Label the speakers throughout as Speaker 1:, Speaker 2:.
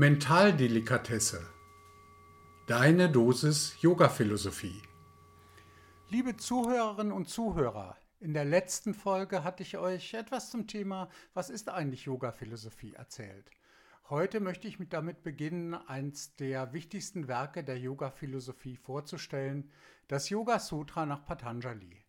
Speaker 1: Mentaldelikatesse. Deine Dosis Yoga-Philosophie.
Speaker 2: Liebe Zuhörerinnen und Zuhörer, in der letzten Folge hatte ich euch etwas zum Thema Was ist eigentlich Yoga-Philosophie erzählt. Heute möchte ich mit damit beginnen, eins der wichtigsten Werke der Yoga-Philosophie vorzustellen, das Yoga Sutra nach Patanjali.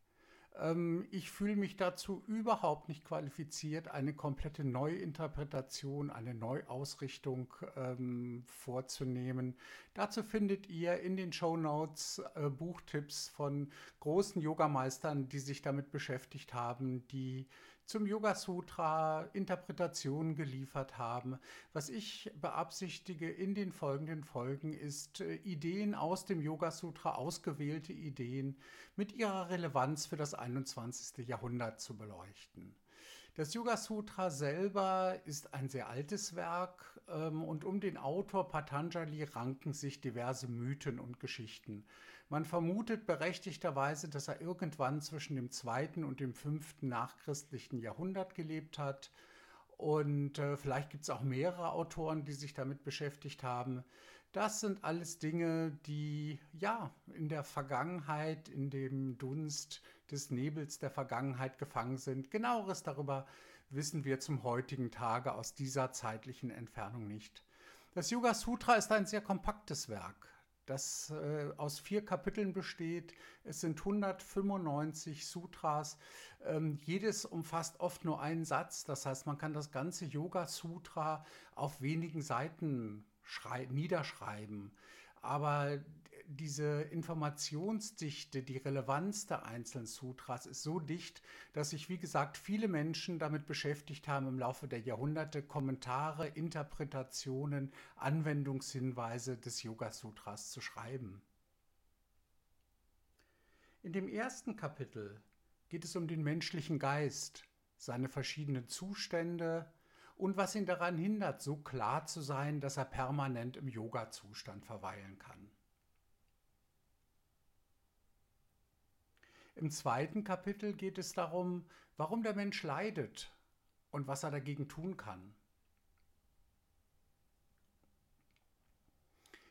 Speaker 2: Ähm, ich fühle mich dazu überhaupt nicht qualifiziert, eine komplette Neuinterpretation, eine Neuausrichtung ähm, vorzunehmen. Dazu findet ihr in den Show Notes äh, Buchtipps von großen Yogameistern, die sich damit beschäftigt haben, die zum Yoga Sutra Interpretationen geliefert haben. Was ich beabsichtige in den folgenden Folgen ist äh, Ideen aus dem Yoga Sutra, ausgewählte Ideen mit ihrer Relevanz für das 21. Jahrhundert zu beleuchten. Das Yoga Sutra selber ist ein sehr altes Werk ähm, und um den Autor Patanjali ranken sich diverse Mythen und Geschichten. Man vermutet berechtigterweise, dass er irgendwann zwischen dem zweiten und dem fünften nachchristlichen Jahrhundert gelebt hat. Und äh, vielleicht gibt es auch mehrere Autoren, die sich damit beschäftigt haben. Das sind alles Dinge, die ja in der Vergangenheit, in dem Dunst des Nebels der Vergangenheit gefangen sind. Genaueres darüber wissen wir zum heutigen Tage aus dieser zeitlichen Entfernung nicht. Das Yoga Sutra ist ein sehr kompaktes Werk das äh, aus vier Kapiteln besteht. Es sind 195 Sutras. Ähm, jedes umfasst oft nur einen Satz. Das heißt, man kann das ganze Yoga Sutra auf wenigen Seiten niederschreiben. Aber diese Informationsdichte, die Relevanz der einzelnen Sutras ist so dicht, dass sich, wie gesagt, viele Menschen damit beschäftigt haben, im Laufe der Jahrhunderte Kommentare, Interpretationen, Anwendungshinweise des Yoga Sutras zu schreiben. In dem ersten Kapitel geht es um den menschlichen Geist, seine verschiedenen Zustände und was ihn daran hindert, so klar zu sein, dass er permanent im Yoga-Zustand verweilen kann. Im zweiten Kapitel geht es darum, warum der Mensch leidet und was er dagegen tun kann.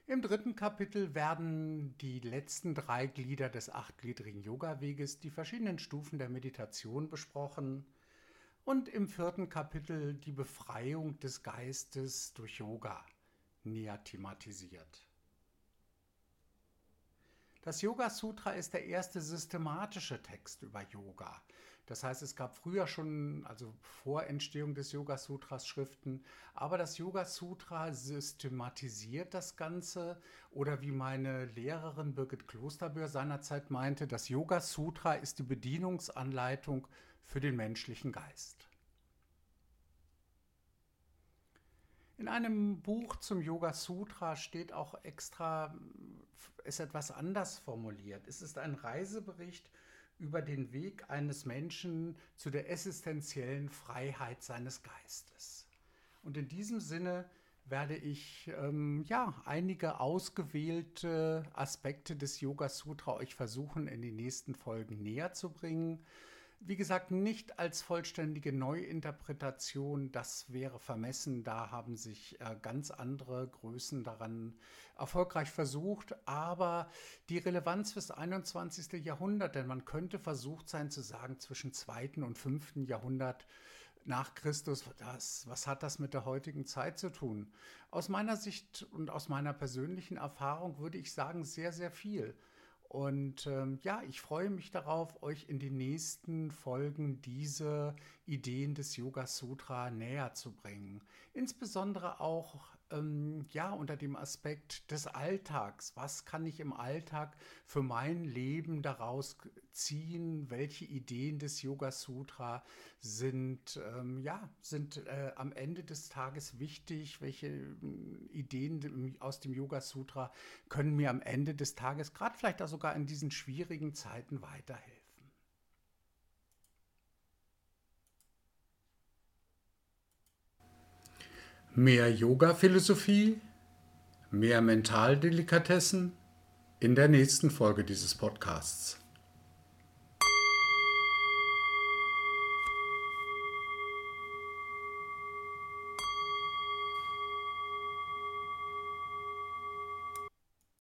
Speaker 2: Im dritten Kapitel werden die letzten drei Glieder des achtgliedrigen Yoga-Weges, die verschiedenen Stufen der Meditation besprochen und im vierten Kapitel die Befreiung des Geistes durch Yoga näher thematisiert. Das Yoga Sutra ist der erste systematische Text über Yoga. Das heißt, es gab früher schon, also vor Entstehung des Yoga Sutras Schriften, aber das Yoga Sutra systematisiert das Ganze oder wie meine Lehrerin Birgit Klosterböhr seinerzeit meinte, das Yoga Sutra ist die Bedienungsanleitung für den menschlichen Geist. In einem Buch zum Yoga Sutra steht auch extra, ist etwas anders formuliert. Es ist ein Reisebericht über den Weg eines Menschen zu der existenziellen Freiheit seines Geistes. Und in diesem Sinne werde ich ähm, ja einige ausgewählte Aspekte des Yoga Sutra euch versuchen in den nächsten Folgen näher zu bringen. Wie gesagt, nicht als vollständige Neuinterpretation, das wäre vermessen. Da haben sich äh, ganz andere Größen daran erfolgreich versucht. Aber die Relevanz fürs 21. Jahrhundert, denn man könnte versucht sein zu sagen, zwischen 2. und 5. Jahrhundert nach Christus, das, was hat das mit der heutigen Zeit zu tun? Aus meiner Sicht und aus meiner persönlichen Erfahrung würde ich sagen, sehr, sehr viel. Und ähm, ja, ich freue mich darauf, euch in den nächsten Folgen diese Ideen des Yoga Sutra näher zu bringen. Insbesondere auch ähm, ja unter dem Aspekt des Alltags. Was kann ich im Alltag für mein Leben daraus ziehen? Welche Ideen des Yoga Sutra sind ähm, ja sind äh, am Ende des Tages wichtig? Welche äh, Ideen aus dem Yoga Sutra können mir am Ende des Tages gerade vielleicht auch sogar in diesen schwierigen Zeiten weiterhelfen?
Speaker 1: Mehr Yoga-Philosophie, mehr Mentaldelikatessen in der nächsten Folge dieses Podcasts.